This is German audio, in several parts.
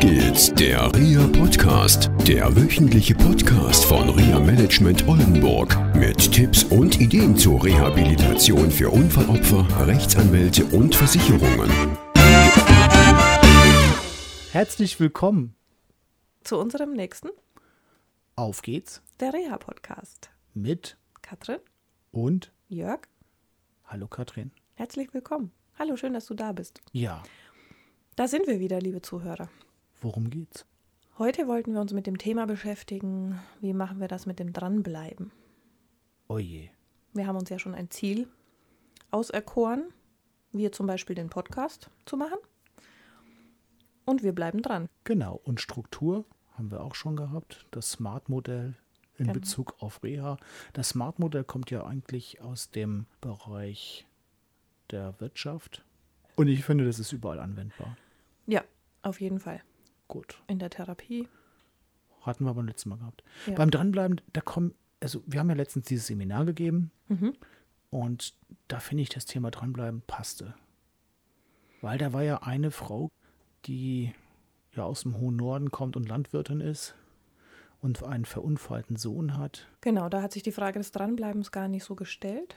geht's, der RIA Podcast, der wöchentliche Podcast von RIA Management Oldenburg mit Tipps und Ideen zur Rehabilitation für Unfallopfer, Rechtsanwälte und Versicherungen. Herzlich willkommen. zu unserem nächsten Auf geht's der Reha-Podcast. mit Katrin, und Jörg, Hallo Katrin. herzlich willkommen. Hallo, schön, dass du da bist. Ja, Da sind wir wieder, liebe Zuhörer. Worum geht's? Heute wollten wir uns mit dem Thema beschäftigen, wie machen wir das mit dem Dranbleiben. Oje. Wir haben uns ja schon ein Ziel auserkoren, wie zum Beispiel den Podcast zu machen. Und wir bleiben dran. Genau. Und Struktur haben wir auch schon gehabt. Das Smart-Modell in Genau. Bezug auf Reha. Das Smart-Modell kommt ja eigentlich aus dem Bereich der Wirtschaft. Und ich finde, das ist überall anwendbar. Ja, auf jeden Fall. Gut. In der Therapie. Hatten wir beim letzten Mal gehabt. Ja. Beim Dranbleiben, da kommen, also wir haben ja letztens dieses Seminar gegeben Mhm. und da finde ich das Thema Dranbleiben passte. Weil da war ja eine Frau, die ja aus dem hohen Norden kommt und Landwirtin ist und einen verunfallten Sohn hat. Genau, da hat sich die Frage des Dranbleibens gar nicht so gestellt,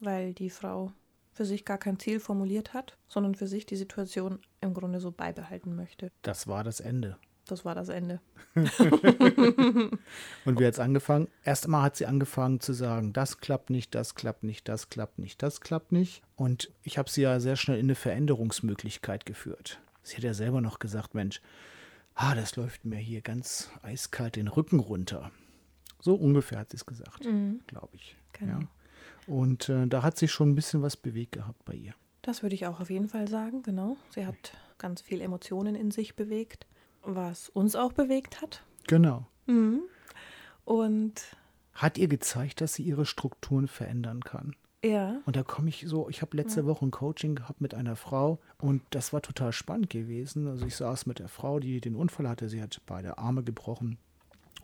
weil die Frau für sich gar kein Ziel formuliert hat, sondern für sich die Situation im Grunde so beibehalten möchte. Das war das Ende. Das war das Ende. Und wie hat es angefangen? Erst einmal hat sie angefangen zu sagen, das klappt nicht, das klappt nicht, das klappt nicht, das klappt nicht. Und ich habe sie ja sehr schnell in eine Veränderungsmöglichkeit geführt. Sie hat ja selber noch gesagt, Mensch, ah, das läuft mir hier ganz eiskalt den Rücken runter. So ungefähr hat sie es gesagt, glaube ich. Genau. Ja. Und äh, da hat sich schon ein bisschen was bewegt gehabt bei ihr. Das würde ich auch auf jeden Fall sagen, genau. Sie hat ganz viel Emotionen in sich bewegt, was uns auch bewegt hat. Genau. Und Hat ihr gezeigt, dass sie ihre Strukturen verändern kann. ja, Und da komme ich so, ich habe letzte Woche ein Coaching gehabt mit einer Frau und das war total spannend gewesen. Also ich saß mit der Frau, die den Unfall hatte, sie hat beide Arme gebrochen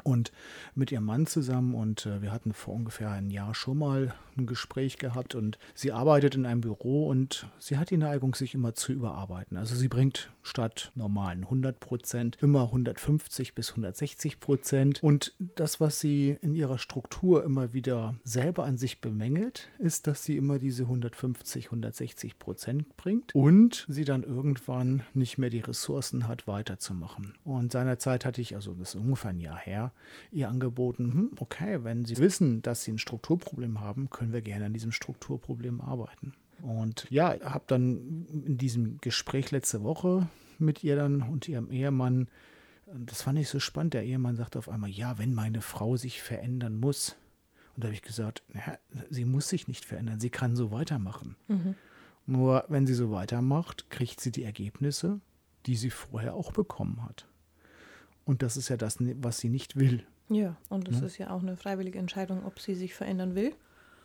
und mit ihrem Mann zusammen und äh, wir hatten vor ungefähr ein Jahr schon mal ein Gespräch gehabt und sie arbeitet in einem Büro und sie hat die Neigung, sich immer zu überarbeiten. Also sie bringt statt normalen 100 Prozent immer 150 bis 160 Prozent und das, was sie in ihrer Struktur immer wieder selber an sich bemängelt, ist, dass sie immer diese 150, 160 Prozent bringt und sie dann irgendwann nicht mehr die Ressourcen hat, weiterzumachen. Und seinerzeit hatte ich, also das ist ungefähr ein Jahr her, ihr angeboten, hm, okay, wenn Sie wissen, dass Sie ein Strukturproblem haben, können wir gerne an diesem Strukturproblem arbeiten. Und ja, habe dann in diesem Gespräch letzte Woche mit ihr dann und ihrem Ehemann, das fand ich so spannend, der Ehemann sagte auf einmal, ja, wenn meine Frau sich verändern muss. Und da habe ich gesagt, ja, sie muss sich nicht verändern, sie kann so weitermachen. Nur wenn sie so weitermacht, kriegt sie die Ergebnisse, die sie vorher auch bekommen hat. Und das ist ja das, was sie nicht will. ja. Und es ist ja auch eine freiwillige Entscheidung, ob sie sich verändern will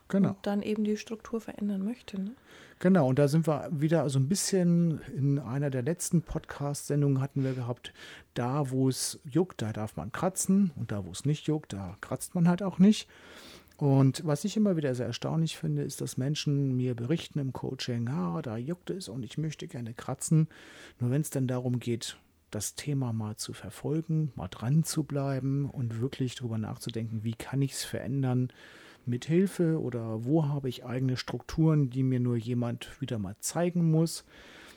Genau. und dann eben die Struktur verändern möchte. Ne? Genau, und da sind wir wieder so ein bisschen in einer der letzten Podcast-Sendungen hatten wir gehabt, da wo es juckt, da darf man kratzen und da wo es nicht juckt, da kratzt man halt auch nicht. Und was ich immer wieder sehr erstaunlich finde, ist, dass Menschen mir berichten im Coaching, ah, da juckt es und ich möchte gerne kratzen. Nur wenn es dann darum geht, das Thema mal zu verfolgen, mal dran zu bleiben und wirklich darüber nachzudenken, wie kann ich es verändern mit Hilfe oder wo habe ich eigene Strukturen, die mir nur jemand wieder mal zeigen muss,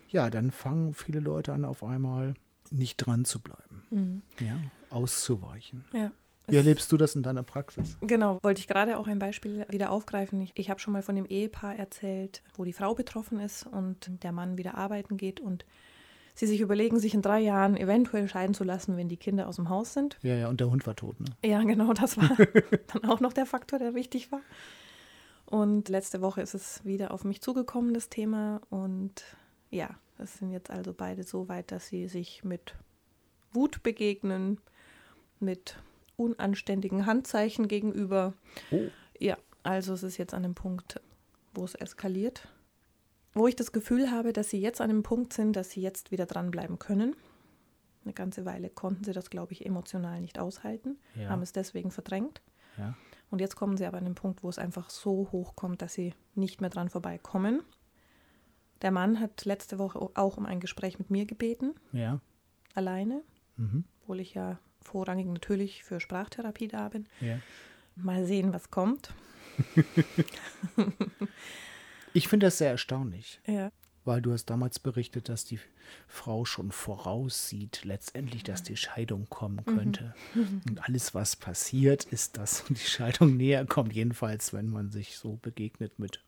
ja, dann fangen viele Leute an, auf einmal nicht dran zu bleiben, ja, auszuweichen. Ja. Wie erlebst du das in deiner Praxis? Genau, wollte ich gerade auch ein Beispiel wieder aufgreifen. Ich, ich habe schon mal von dem Ehepaar erzählt, wo die Frau betroffen ist und der Mann wieder arbeiten geht und sie sich überlegen, sich in drei Jahren eventuell scheiden zu lassen, wenn die Kinder aus dem Haus sind. Ja, ja, und der Hund war tot, ne? Ja, genau, das war dann auch noch der Faktor, der wichtig war. Und letzte Woche ist es wieder auf mich zugekommen, das Thema. Und ja, das sind jetzt also beide so weit, dass sie sich mit Wut begegnen, mit unanständigen Handzeichen gegenüber. Oh. Ja, also es ist jetzt an dem Punkt, wo es eskaliert. Wo ich das Gefühl habe, dass sie jetzt an dem Punkt sind, dass sie jetzt wieder dranbleiben können. Eine ganze Weile konnten sie das, glaube ich, emotional nicht aushalten, Ja. haben es deswegen verdrängt. Ja. Und jetzt kommen sie aber an den Punkt, wo es einfach so hoch kommt, dass sie nicht mehr dran vorbeikommen. Der Mann hat letzte Woche auch um ein Gespräch mit mir gebeten. Ja. alleine, Mhm. obwohl ich ja vorrangig natürlich für Sprachtherapie da bin. Ja. Mal sehen, was kommt. Ich finde das sehr erstaunlich, Ja. weil du hast damals berichtet, dass die Frau schon voraussieht, letztendlich, dass die Scheidung kommen könnte. Und alles, was passiert, ist, dass die Scheidung näher kommt, jedenfalls, wenn man sich so begegnet mit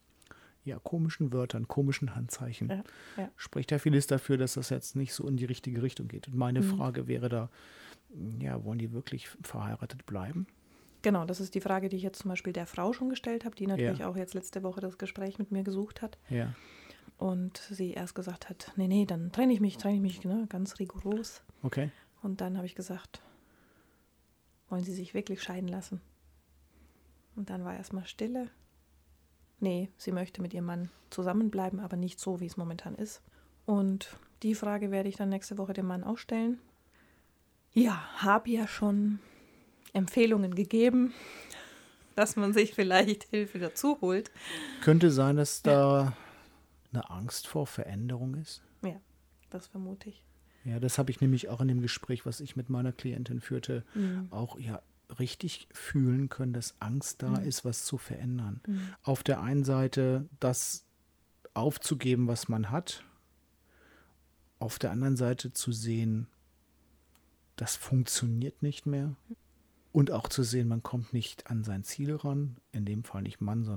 ja, komischen Wörtern, komischen Handzeichen. Ja, ja. Spricht ja vieles dafür, dass das jetzt nicht so in die richtige Richtung geht. Und meine Frage wäre da, ja, wollen die wirklich verheiratet bleiben? Genau, das ist die Frage, die ich jetzt zum Beispiel der Frau schon gestellt habe, die natürlich Ja. auch jetzt letzte Woche das Gespräch mit mir gesucht hat. Ja. Und sie erst gesagt hat, nee, nee, dann trenne ich mich, trenne ich mich, ne, ganz rigoros. Okay. Und dann habe ich gesagt, wollen Sie sich wirklich scheiden lassen? Und dann war erstmal Stille. Nee, sie möchte mit ihrem Mann zusammenbleiben, aber nicht so, wie es momentan ist. Und die Frage werde ich dann nächste Woche dem Mann auch stellen. Ja, habe ja schon Empfehlungen gegeben, dass man sich vielleicht Hilfe dazu holt. Könnte sein, dass da eine Angst vor Veränderung ist. Ja, das vermute ich. Ja, das habe ich nämlich auch in dem Gespräch, was ich mit meiner Klientin führte, Mhm. auch ja richtig fühlen können, dass Angst da Mhm. ist, was zu verändern. Mhm. Auf der einen Seite das aufzugeben, was man hat, auf der anderen Seite zu sehen, das funktioniert nicht mehr und auch zu sehen, man kommt nicht an sein Ziel ran, in dem Fall nicht Mann, sondern